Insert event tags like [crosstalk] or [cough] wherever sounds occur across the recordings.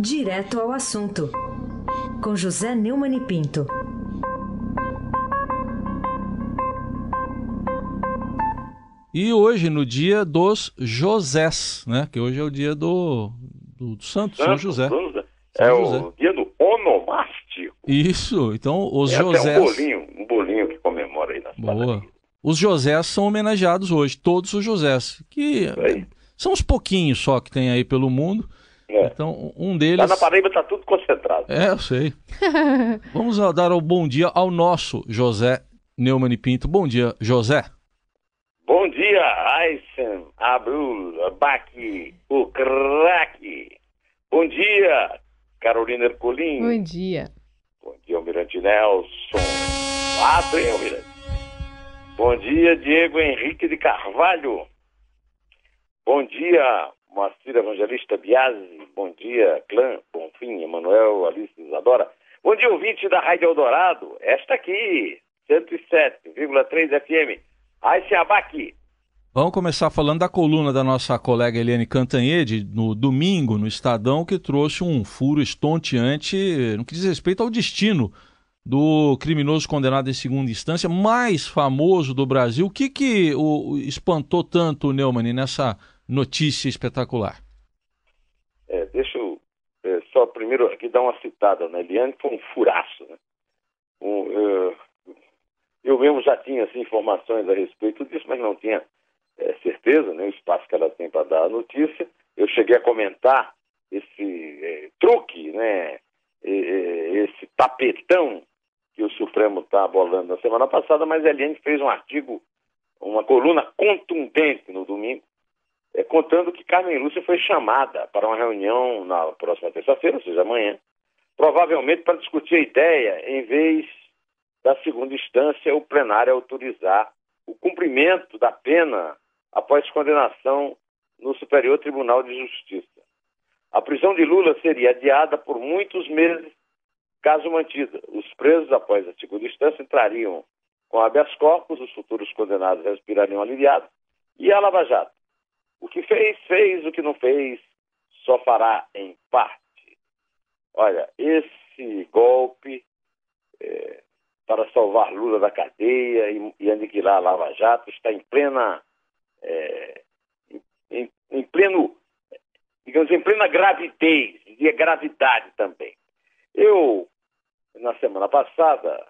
Direto ao assunto, com José Neumann e Pinto. E hoje, no dia dos Josés, né? Que hoje é o dia do, do, do Santo, São José. É São José. o dia do onomástico. Isso, então os é Josés... Até um bolinho, um bolinho que comemora aí na Boa. Os Josés são homenageados hoje, todos os Josés, que são uns pouquinhos só que tem aí pelo mundo. É. Então, um deles. Lá na Paraíba está tudo concentrado. É, eu sei. [laughs] Vamos dar o bom dia ao nosso José Neumann e Pinto. Bom dia, José. Bom dia, Aysen, Abdul, Baki, o craque. Bom dia, Carolina Ercolim. Bom dia. Bom dia, Almirante Nelson. Quatro, hein, Almirante? Bom dia, Diego Henrique de Carvalho. Bom dia, Moacir Evangelista Biasi. Bom dia, Clã, Bonfim, Emanuel, Alice Isadora. Bom dia, ouvinte da Rádio Eldorado. Esta aqui, 107,3 FM. Abac. Vamos começar falando da coluna da nossa colega Eliane Cantanhede, no domingo, no Estadão, que trouxe um furo estonteante no que diz respeito ao destino do criminoso condenado em segunda instância, mais famoso do Brasil. O que, que o, espantou tanto o Neumann nessa notícia espetacular? É, deixa eu é, só primeiro aqui dar uma citada na né? Eliane, foi um furaço. Né? Um, uh, eu mesmo já tinha assim, informações a respeito disso, mas não tinha é, certeza, né, o espaço que ela tem para dar a notícia. Eu cheguei a comentar esse é, truque, né, esse tapetão que o Supremo está bolando na semana passada, mas a Eliane fez um artigo, uma coluna contundente no domingo, é, contando que Carmen Lúcia foi chamada para uma reunião na próxima terça-feira, ou seja, amanhã, provavelmente para discutir a ideia, em vez da segunda instância, o plenário autorizar o cumprimento da pena após condenação no Superior Tribunal de Justiça. A prisão de Lula seria adiada por muitos meses Caso mantida, os presos após a segunda instância entrariam com habeas corpus, os futuros condenados respirariam aliviados, e a Lava Jato. O que fez, fez, o que não fez, só fará em parte. Olha, esse golpe é, para salvar Lula da cadeia e, e, aniquilar a Lava Jato está em plena. É, em, em, pleno, digamos, em plena gravidez, e gravidade também. Eu, na semana passada,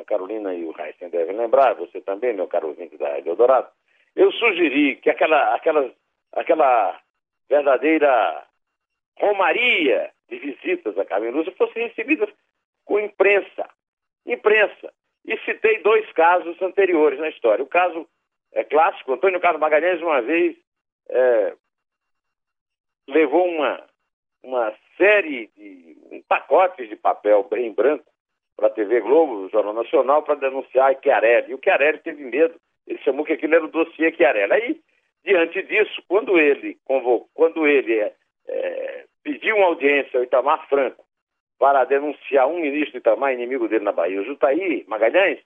a Carolina e o Heisen devem lembrar, você também, meu caro ouvinte da Rádio Eldorado, eu sugeri que aquela, aquela, aquela verdadeira romaria de visitas a Carmen Lúcia fosse recebida com imprensa. Imprensa. E citei dois casos anteriores na história. O caso é clássico, Antônio Carlos Magalhães, uma vez, é, levou uma, uma série de um pacotes de papel em branco para a TV Globo, o Jornal Nacional, para denunciar a Chiarelli. E o Chiarelli teve medo, ele chamou que aquilo era o dossiê Chiarelli. Aí, diante disso, quando ele convocou, quando ele é, é, pediu uma audiência ao Itamar Franco para denunciar um ministro do Itamar, inimigo dele na Bahia, o Jutaí Magalhães,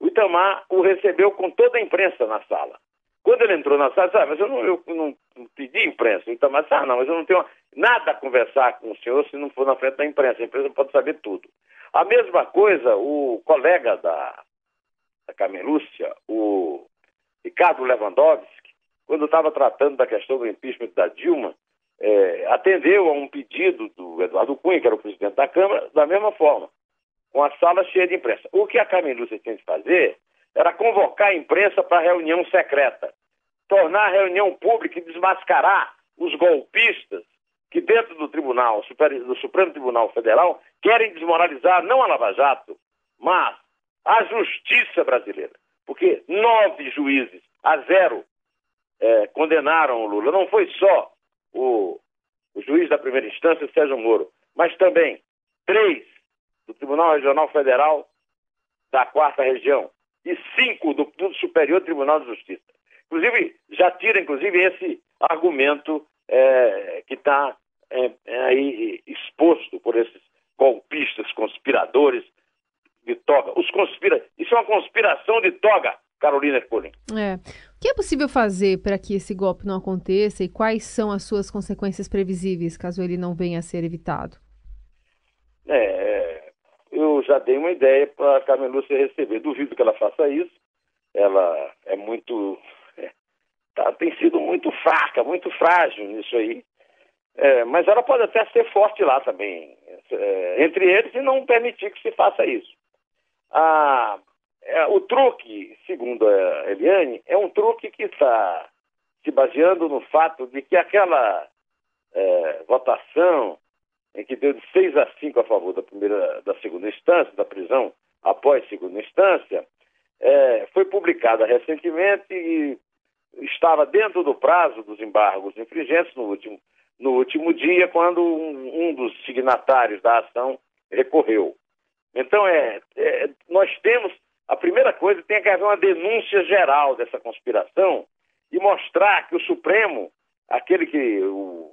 o Itamar o recebeu com toda a imprensa na sala. Quando ele entrou na sala, disse, ah, mas eu não, eu não pedi imprensa. Então, mas, ah, não, mas eu não tenho nada a conversar com o senhor se não for na frente da imprensa. A imprensa pode saber tudo. A mesma coisa, o colega da, da Carmen o Ricardo Lewandowski, quando estava tratando da questão do impeachment da Dilma, é, atendeu a um pedido do Eduardo Cunha, que era o presidente da Câmara, da mesma forma, com a sala cheia de imprensa. O que a Carmen Lúcia tinha de fazer era convocar a imprensa para reunião secreta, tornar a reunião pública e desmascarar os golpistas que dentro do Tribunal, do Supremo Tribunal Federal, querem desmoralizar não a Lava Jato, mas a justiça brasileira. Porque nove juízes a zero é, condenaram o Lula. Não foi só o, o juiz da primeira instância, Sérgio Moro, mas também três do Tribunal Regional Federal da quarta região e cinco do, do Superior Tribunal de Justiça. Inclusive, já tira, inclusive, esse argumento é, que está é, é, aí exposto por esses golpistas, conspiradores de toga. Os conspira... Isso é uma conspiração de toga, Carolina Ercolim. É. Que é possível fazer para que esse golpe não aconteça e quais são as suas consequências previsíveis caso ele não venha a ser evitado? É, eu já dei uma ideia para a Carmen Lúcia receber. Duvido que ela faça isso. Ela é muito. É, tá, tem sido muito fraca, muito frágil nisso aí. É, mas ela pode até ser forte lá também, é, entre eles, e não permitir que se faça isso. A, é, o truque, segundo a Eliane, é um truque que está se baseando no fato de que aquela é, votação em que deu de 6 a 5 a favor da primeira, da segunda instância, da prisão após segunda instância, é, foi publicada recentemente e estava dentro do prazo dos embargos infringentes no último, no último dia, quando um, um dos signatários da ação recorreu. Então, é, é, nós temos a primeira coisa tem que haver uma denúncia geral dessa conspiração e mostrar que o Supremo, aquele que o,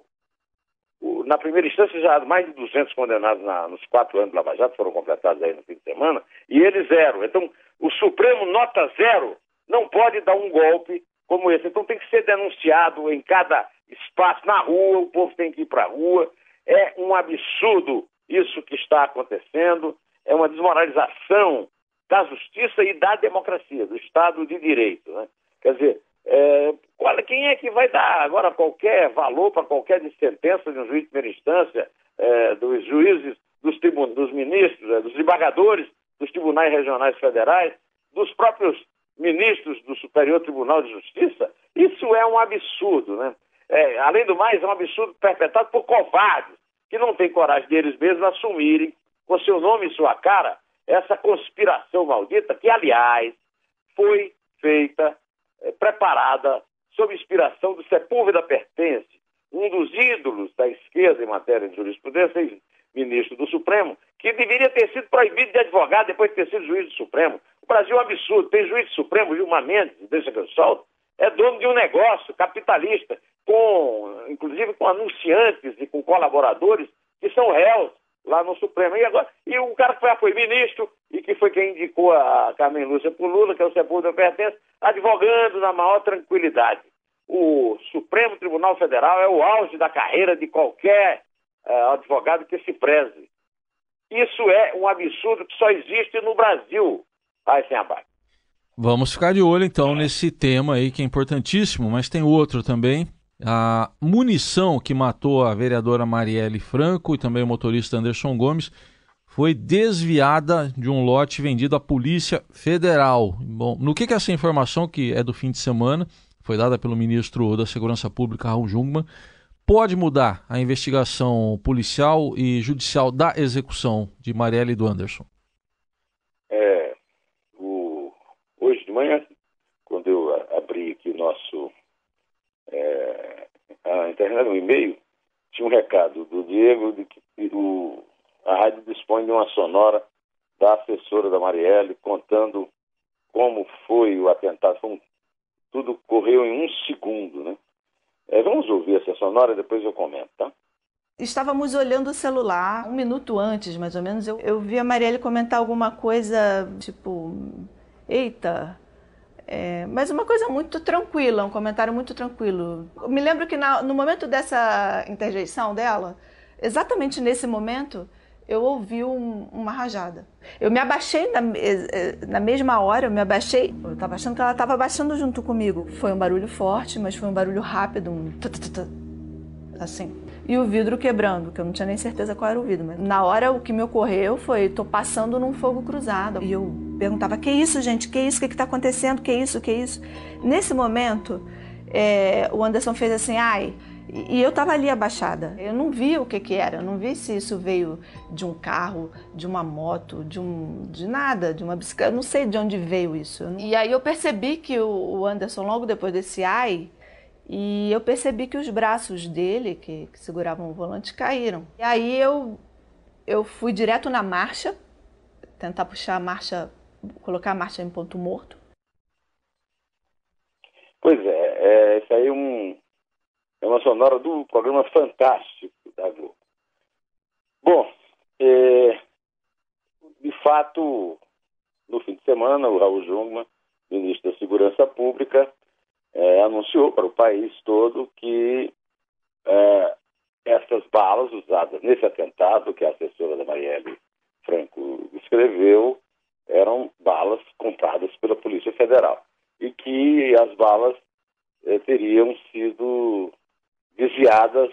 o, na primeira instância já mais de 200 condenados na, nos quatro anos de Lava Jato foram completados aí no fim de semana e ele zero. Então o Supremo nota zero não pode dar um golpe como esse. Então tem que ser denunciado em cada espaço, na rua, o povo tem que ir para a rua. É um absurdo isso que está acontecendo, é uma desmoralização da justiça e da democracia, do Estado de Direito. Né? Quer dizer, é, olha, quem é que vai dar agora qualquer valor para qualquer sentença de um juiz de primeira instância, é, dos juízes, dos, dos ministros, é, dos desembargadores dos tribunais regionais federais, dos próprios ministros do Superior Tribunal de Justiça? Isso é um absurdo, né? É, além do mais, é um absurdo perpetrado por covardes que não têm coragem deles mesmos assumirem, com seu nome e sua cara, essa conspiração maldita, que, aliás, foi feita, é, preparada, sob inspiração do Sepúlveda Pertence, um dos ídolos da esquerda em matéria de jurisprudência, ministro do Supremo, que deveria ter sido proibido de advogado depois de ter sido juiz do Supremo. O Brasil é um absurdo. Tem juiz do Supremo, Gilmar Mendes, deixa que eu solto, é dono de um negócio capitalista, com, inclusive com anunciantes e com colaboradores que são réus lá no Supremo. E, agora, e o cara que foi, foi ministro e que foi quem indicou a Carmen Lúcia para Lula, que é o Sepúlveda Pertence, advogando na maior tranquilidade. O Supremo Tribunal Federal é o auge da carreira de qualquer uh, advogado que se preze. Isso é um absurdo que só existe no Brasil, sem Abad. Vamos ficar de olho então nesse tema aí que é importantíssimo, mas tem outro também a munição que matou a vereadora Marielle Franco e também o motorista Anderson Gomes foi desviada de um lote vendido à Polícia Federal. Bom, no que, que essa informação, que é do fim de semana, foi dada pelo ministro da Segurança Pública, Raul Jungmann, pode mudar a investigação policial e judicial da execução de Marielle e do Anderson? É, o, hoje de manhã, quando eu abri aqui o nosso é, a internet, um e-mail, tinha um recado do Diego de que o, a rádio dispõe de uma sonora da assessora da Marielle contando como foi o atentado. Foi um, tudo correu em um segundo, né? É, vamos ouvir essa sonora e depois eu comento, tá? Estávamos olhando o celular, um minuto antes, mais ou menos, eu, eu vi a Marielle comentar alguma coisa, tipo, eita, é, mas uma coisa muito tranquila, um comentário muito tranquilo. Eu me lembro que na, no momento dessa interjeição dela, exatamente nesse momento, eu ouvi um, uma rajada. Eu me abaixei na, eh, eh, na mesma hora, eu me abaixei. Eu estava achando que ela estava abaixando junto comigo. Foi um barulho forte, mas foi um barulho rápido, um assim. E o vidro quebrando, que eu não tinha nem certeza qual era o vidro. Mas na hora o que me ocorreu foi, tô passando num fogo cruzado. E eu perguntava, que isso, gente? Que isso? O que está acontecendo? Que isso? Que isso? Nesse momento, é, o Anderson fez assim, ai... E eu estava ali abaixada. Eu não vi o que, que era. Eu não vi se isso veio de um carro, de uma moto, de um, de nada, de uma bicicleta. Eu não sei de onde veio isso. E aí eu percebi que o Anderson, logo depois desse ai, e eu percebi que os braços dele, que, que seguravam o volante, caíram. E aí eu, eu fui direto na marcha, tentar puxar a marcha, colocar a marcha em ponto morto. Pois é, é isso aí é, um, é uma sonora do programa Fantástico da Globo. Bom, é, de fato, no fim de semana, o Raul Jungmann, ministro da Segurança Pública, é, anunciou para o país todo que é, essas balas usadas nesse atentado que a assessora da Marielle Franco escreveu eram balas compradas pela Polícia Federal e que as balas eh, teriam sido desviadas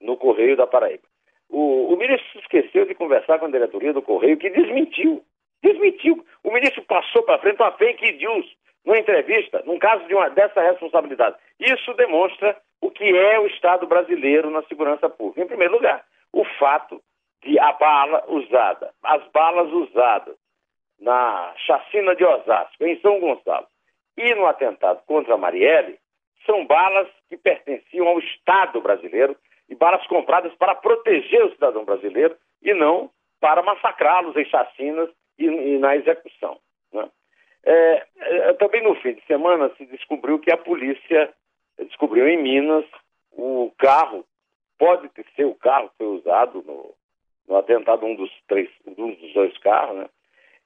no Correio da Paraíba. O, o ministro esqueceu de conversar com a diretoria do Correio, que desmentiu. Desmentiu. O ministro passou para frente uma fake news numa entrevista, num caso de uma, dessa responsabilidade. Isso demonstra o que é o Estado brasileiro na segurança pública. Em primeiro lugar, o fato de a bala usada, as balas usadas na chacina de Osasco, em São Gonçalo, e no atentado contra a Marielle, são balas que pertenciam ao Estado brasileiro e balas compradas para proteger o cidadão brasileiro e não para massacrá-los em chacinas e, e na execução. Né? É, é, também no fim de semana se descobriu que a polícia descobriu em Minas o carro, pode ser o carro que foi usado no, no atentado, um dos, três, um dos dois carros, né?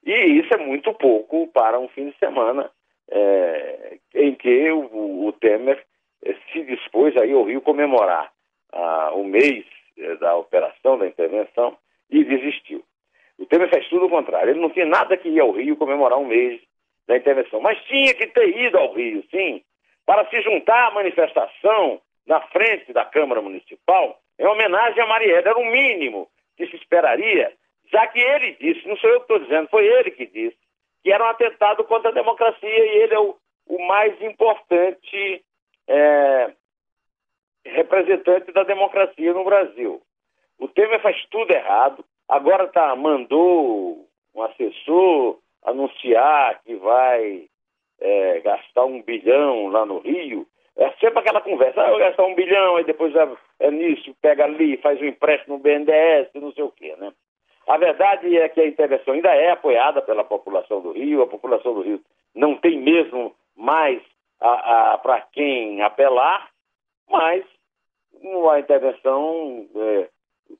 E isso é muito pouco para um fim de semana é, em que o, o Temer é, se dispôs a ir ao Rio comemorar ah, o mês é, da operação, da intervenção, e desistiu. O Temer fez tudo o contrário. Ele não tinha nada que ir ao Rio comemorar um mês da intervenção, mas tinha que ter ido ao Rio, sim, para se juntar à manifestação na frente da Câmara Municipal em homenagem a Marielle. Era o mínimo que se esperaria, já que ele disse, não sou eu que estou dizendo, foi ele que disse, que era um atentado contra a democracia e ele é o, o mais importante é, representante da democracia no Brasil. O Temer faz tudo errado, agora tá, mandou um assessor anunciar que vai é, gastar um bilhão lá no Rio. É sempre aquela conversa, ah, eu gastar um bilhão, aí depois é, é nisso, pega ali, faz um empréstimo no BNDES, não sei o quê, né? A verdade é que a intervenção ainda é apoiada pela população do Rio, a população do Rio não tem mesmo mais para quem apelar, mas a intervenção, é,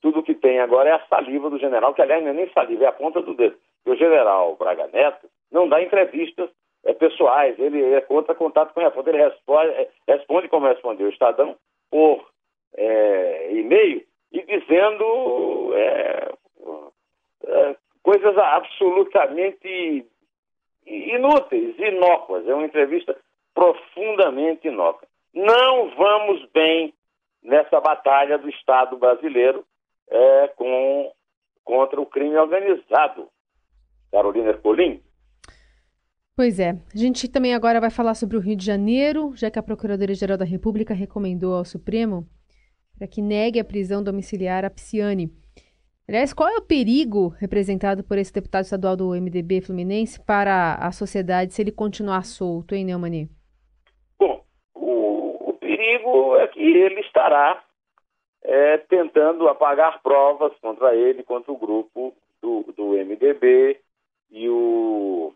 tudo que tem agora é a saliva do general, que aliás não é nem saliva, é a ponta do dedo. O general Braga Neto não dá entrevistas é, pessoais, ele é contra contato com a repórter, ele responde, é, responde como respondeu o Estadão por é, e-mail e dizendo é, é, coisas absolutamente inúteis, inócuas. É uma entrevista profundamente inócua. Não vamos bem nessa batalha do Estado brasileiro é, com, contra o crime organizado. Carolina Ercolim. Pois é. A gente também agora vai falar sobre o Rio de Janeiro, já que a Procuradoria-Geral da República recomendou ao Supremo para que negue a prisão domiciliar a Psiane. Aliás, qual é o perigo representado por esse deputado estadual do MDB Fluminense para a sociedade se ele continuar solto, hein, Neumani? Bom, o, o perigo é que ele estará é, tentando apagar provas contra ele, contra o grupo do, do MDB e o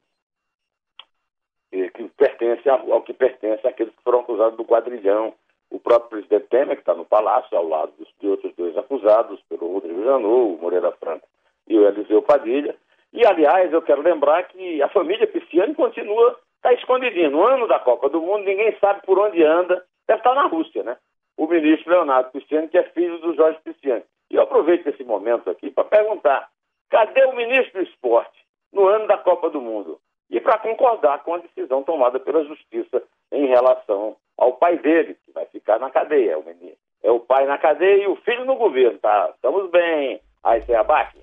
que pertence ao, ao que pertence àqueles que foram acusados do quadrilhão o próprio presidente Temer, que está no palácio, ao lado dos, de outros dois acusados, pelo Rodrigo Janot, o Moreira Franco e o Eliseu Padilha. E, aliás, eu quero lembrar que a família Pisciani continua, está escondidinha. No ano da Copa do Mundo, ninguém sabe por onde anda. Deve estar na Rússia, né? O ministro Leonardo Pisciani, que é filho do Jorge Pisciani. E eu aproveito esse momento aqui para perguntar, cadê o ministro do esporte no ano da Copa do Mundo? E para concordar com a decisão tomada pela Justiça em relação ao pai dele, que vai ficar na cadeia, o menino. É o pai na cadeia e o filho no governo, tá? Estamos bem. Aí você abate.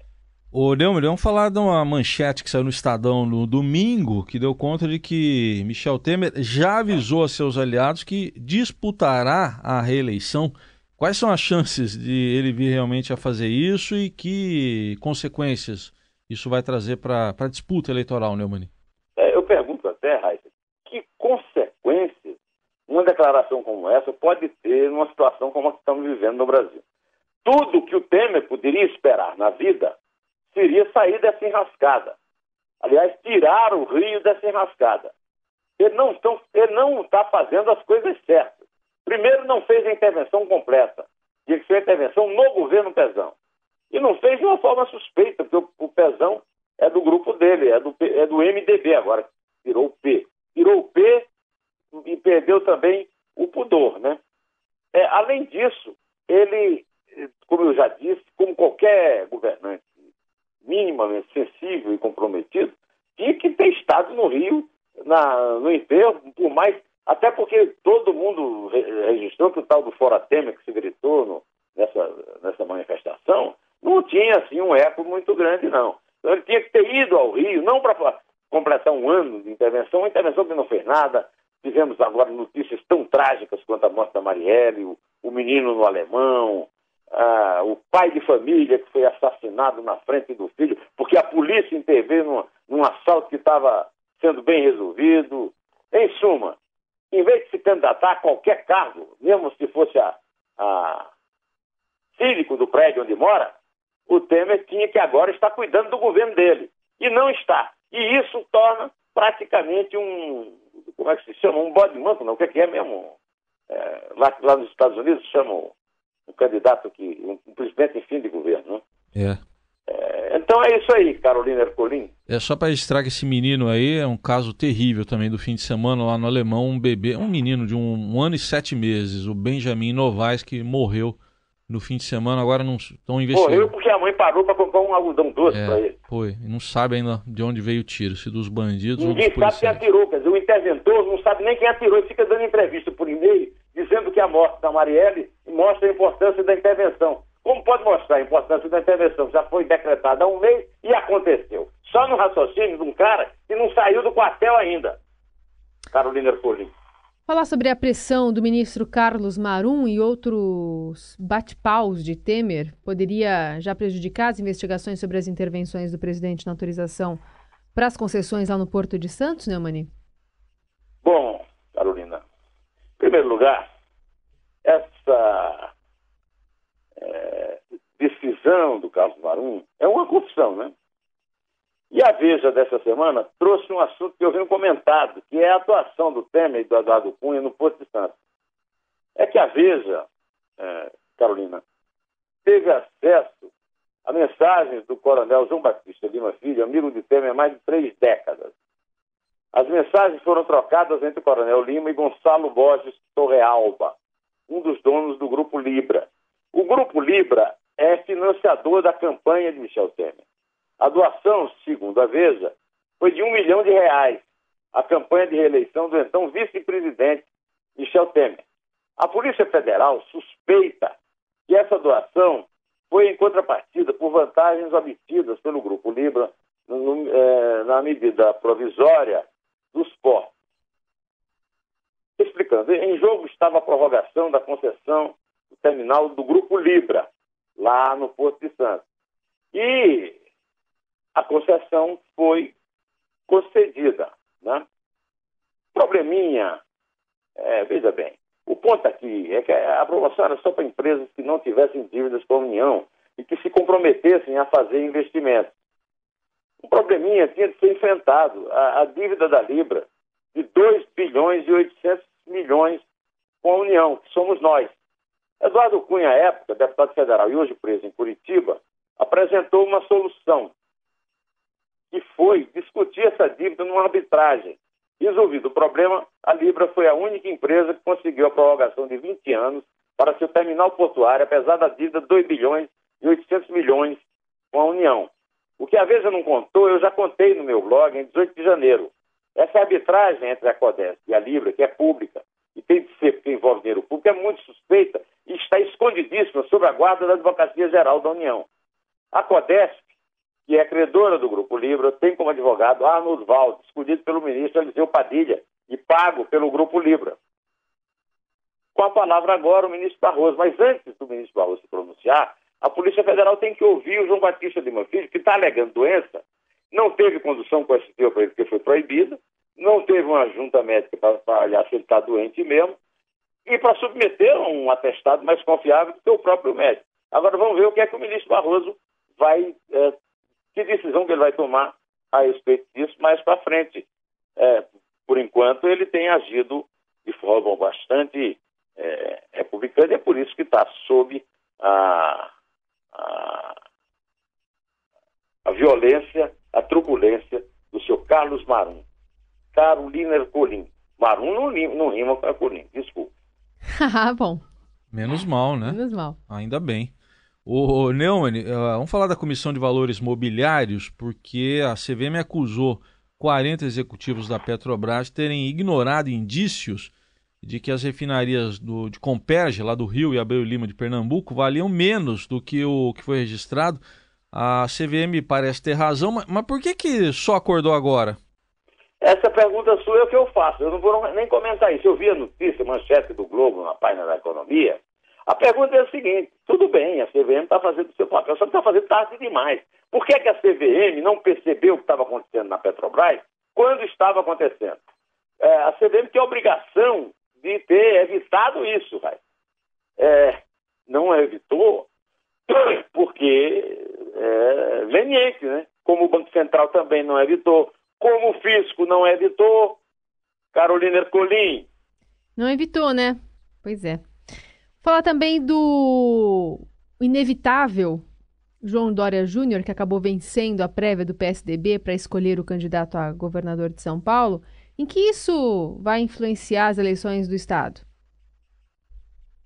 Ô, Neumann, vamos falar de uma manchete que saiu no Estadão no domingo, que deu conta de que Michel Temer já avisou a seus aliados que disputará a reeleição. Quais são as chances de ele vir realmente a fazer isso e que consequências isso vai trazer para a disputa eleitoral, Neumann? É, eu pergunto até, Raíssa, que consequências uma declaração como essa pode ter numa situação como a que estamos vivendo no Brasil. Tudo que o Temer poderia esperar na vida seria sair dessa enrascada. Aliás, tirar o Rio dessa enrascada. Ele não, está fazendo as coisas certas. Primeiro, não fez a intervenção completa. Tinha que ser intervenção no governo Pezão. E não fez de uma forma suspeita, porque o, o Pezão é do grupo dele, é do, é do MDB agora, virou o P. Virou o P e perdeu também o pudor, né? É, além disso, ele, como eu já disse, como qualquer governante minimamente sensível e comprometido, tinha que ter estado no Rio na, no enterro, por mais. Até porque todo mundo registrou que o tal do Fora Temer que se gritou no, nessa, nessa manifestação não tinha assim um eco muito grande, não. Então ele tinha que ter ido ao Rio, não para completar um ano de intervenção, uma intervenção que não fez nada. Tivemos agora notícias tão trágicas quanto a morte da Marielle, o, o menino no alemão, ah, o pai de família que foi assassinado na frente do filho, porque a polícia interveio num, num assalto que estava sendo bem resolvido. Em suma, em vez de se candidatar a qualquer cargo, mesmo se fosse a, a cívico do prédio onde mora, o Temer tinha que agora estar cuidando do governo dele. E não está. E isso torna praticamente um. Como é que se chama? Um bode manco, não? O que é, que é mesmo? É, lá, lá nos Estados Unidos chamam um candidato que. um, presidente em fim de governo, né? É. É, então é isso aí, Carolina Ercolim. É só para registrar que esse menino aí é um caso terrível também do fim de semana lá no Alemão, um bebê, um menino de um, um ano e sete meses, o Benjamin Novaes, que morreu no fim de semana, agora não estão investigando. Morreu porque a mãe parou para comprar um algodão doce é, para ele. Foi, e não sabe ainda de onde veio o tiro, se dos bandidos Ninguém ou dos sabe quem atirou, quer dizer, o interventor não sabe nem quem atirou, ele fica dando entrevista por e-mail, dizendo que a morte da Marielle mostra a importância da intervenção. Como pode mostrar a importância da intervenção? Já foi decretada há um mês e aconteceu. Só no raciocínio de um cara que não saiu do quartel ainda. Carolina Ercolim. Falar sobre a pressão do ministro Carlos Marum e outros bate-paus de Temer poderia já prejudicar as investigações sobre as intervenções do presidente na autorização para as concessões lá no Porto de Santos, né, Mani? Bom, Carolina, em primeiro lugar, essa é, decisão do Carlos Marum é uma confusão, né? E a Veja dessa semana trouxe um assunto que eu venho comentado, que é a atuação do Temer e do Eduardo Cunha no Porto de Santos. É que a Veja, é, Carolina, teve acesso a mensagens do coronel João Batista Lima Filho, amigo de Temer há mais de três décadas. As mensagens foram trocadas entre o coronel Lima e Gonçalo Borges Torrealba, um dos donos do Grupo Libra. O Grupo Libra é financiador da campanha de Michel Temer. A doação, segundo a Veja, foi de um milhão de reais à campanha de reeleição do então vice-presidente Michel Temer. A Polícia Federal suspeita que essa doação foi em contrapartida por vantagens obtidas pelo Grupo Libra no, é, na medida provisória dos portos. Explicando, em jogo estava a prorrogação da concessão do terminal do Grupo Libra, lá no Porto de Santos. E a concessão foi concedida. Né? Probleminha, é, veja bem, o ponto aqui é que a aprovação era só para empresas que não tivessem dívidas com a União e que se comprometessem a fazer investimentos. Um probleminha tinha de ser enfrentado. A, a dívida da Libra de 2 bilhões e 800 milhões com a União, que somos nós. Eduardo Cunha, à época, deputado federal e hoje preso em Curitiba, apresentou uma solução que foi discutir essa dívida numa arbitragem. Resolvido o problema, a Libra foi a única empresa que conseguiu a prorrogação de 20 anos para seu terminal portuário, apesar da dívida de 2 bilhões e 800 milhões com a União. O que a Veja não contou, eu já contei no meu blog em 18 de janeiro. Essa arbitragem entre a Codesc e a Libra, que é pública, e tem de ser porque envolve dinheiro público, é muito suspeita e está escondidíssima sob a guarda da Advocacia Geral da União. A Codesc que é credora do Grupo Libra, tem como advogado Arnold Valdes, escolhido pelo ministro Eliseu Padilha e pago pelo Grupo Libra. Com a palavra agora o ministro Barroso, mas antes do ministro Barroso se pronunciar, a Polícia Federal tem que ouvir o João Batista Lima Filho, que está alegando doença, não teve condução com para ele, porque foi proibida, não teve uma junta médica para olhar se ele está doente mesmo, e para submeter um atestado mais confiável do que o próprio médico. Agora vamos ver o que é que o ministro Barroso vai é, que decisão que ele vai tomar a respeito disso mais para frente. É, por enquanto, ele tem agido de forma bastante é, republicana e é por isso que está sob a, a, a, violência, a truculência do seu Carlos Marum. Carolina Ercolim, Marum não, não rima com Acurim, desculpa. [laughs] Ah, bom. Menos mal, né? Menos mal. Ainda bem. O Neumann, uh, vamos falar da Comissão de Valores Mobiliários, porque a CVM acusou 40 executivos da Petrobras terem ignorado indícios de que as refinarias do, de Comperge, lá do Rio, e Abreu Lima de Pernambuco, valiam menos do que o que foi registrado. A CVM parece ter razão, mas, mas por que, que só acordou agora? Essa pergunta sua é o que eu faço. Eu não vou nem comentar isso. Eu vi a notícia, manchete do Globo na página da economia. A pergunta é a seguinte: tudo bem, a CVM está fazendo o seu papel, só que está fazendo tarde demais. Por que, que a CVM não percebeu o que estava acontecendo na Petrobras quando estava acontecendo? É, a CVM tem a obrigação de ter evitado isso, vai. É, não evitou [clears throat] porque é leniente, né? Como o Banco Central também não evitou, como o fisco não evitou, Carolina Ercolim. Não evitou, né? Pois é. Falar também do inevitável João Dória Júnior, que acabou vencendo a prévia do PSDB para escolher o candidato a governador de São Paulo. Em que isso vai influenciar as eleições do Estado?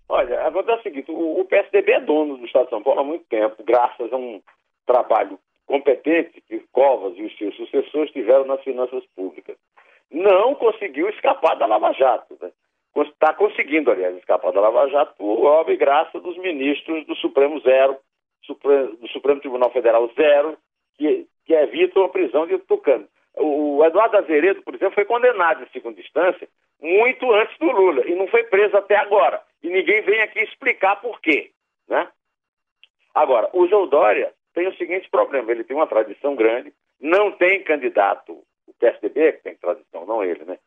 Olha, a verdade é o seguinte: o PSDB é dono do Estado de São Paulo há muito tempo, graças a um trabalho competente que Covas e os seus sucessores tiveram nas finanças públicas. Não conseguiu escapar da Lava Jato. Né? Está conseguindo, aliás, escapar da Lava Jato por obra e graça dos ministros do Supremo Zero, do Supremo Tribunal Federal Zero, que, que evitam a prisão de Tucano. O Eduardo Azeredo, por exemplo, foi condenado em segunda instância muito antes do Lula e não foi preso até agora. E ninguém vem aqui explicar por quê. Né? Agora, o João Dória tem o seguinte problema: ele tem uma tradição grande, não tem candidato, o PSDB que tem tradição, não ele, né?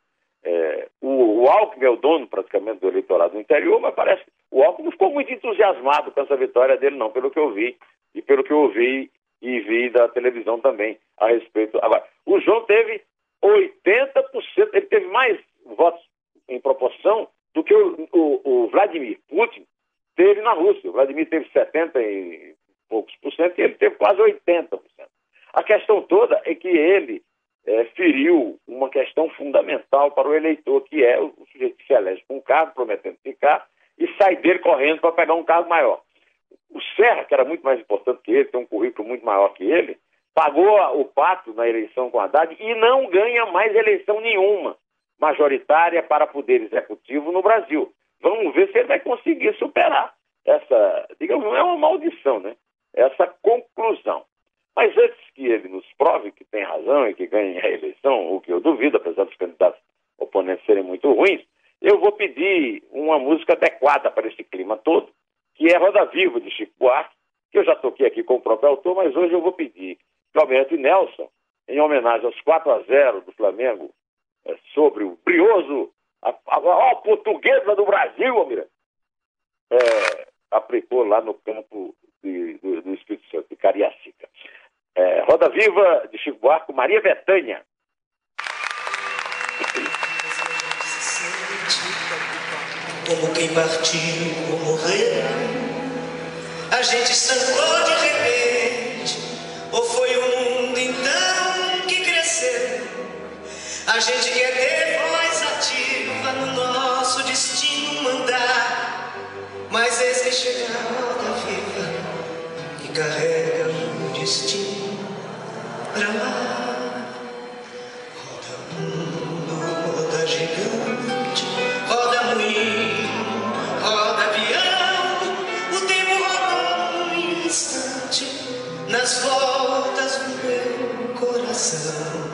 É, o, o Alckmin é o dono praticamente do eleitorado do interior, mas parece que o Alckmin não ficou muito entusiasmado com essa vitória dele, não, pelo que eu vi e pelo que eu ouvi e vi da televisão também a respeito. Agora, o João teve 80%, ele teve mais votos em proporção do que o, o, o Vladimir Putin teve na Rússia. O Vladimir teve 70 e poucos por cento e ele teve quase 80%. A questão toda é que ele é, feriu uma questão fundamental para o eleitor, que é o sujeito que se elege com um cargo prometendo ficar e sai dele correndo para pegar um cargo maior. O Serra, que era muito mais importante que ele, tem um currículo muito maior que ele, pagou o pato na eleição com Haddad e não ganha mais eleição nenhuma majoritária para poder executivo no Brasil. Vamos ver se ele vai conseguir superar essa, digamos, não é uma maldição, né? Essa conclusão. Mas antes que ele nos prove que tem razão e que ganhe a eleição, o que eu duvido, apesar dos candidatos oponentes serem muito ruins, eu vou pedir uma música adequada para esse clima todo, que é Roda Viva, de Chico Buarque, que eu já toquei aqui com o próprio autor, mas hoje eu vou pedir que Almirante Nelson, em homenagem aos 4 a 0 do Flamengo, é, sobre o brioso, a, a, a portuguesa do Brasil, Almirante, é, aplicou lá no campo de, do, do Espírito Santo, de Cariacica. É, Roda Viva de Chico Buarque, Maria Betânia. Como quem partiu ou morreu, a gente estancou de repente, ou foi o mundo então que cresceu? A gente quer ter voz ativa no nosso destino mandar, mas que chega a roda viva que carrega o destino nas voltas do meu coração.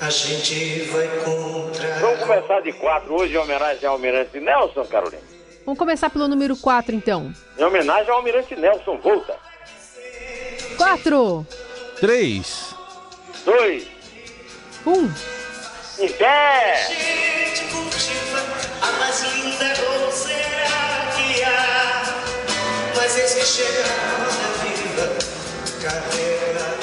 A gente vai contra. Vamos começar de quatro hoje em homenagem ao Almirante Nelson, Carolina. Vamos começar pelo número 4, então. Em homenagem ao Almirante Nelson, volta. 4. 3. 2. 1. Em pé! gente cultiva a mais linda roseira que há. Mas eis que chega a roda viva, carrega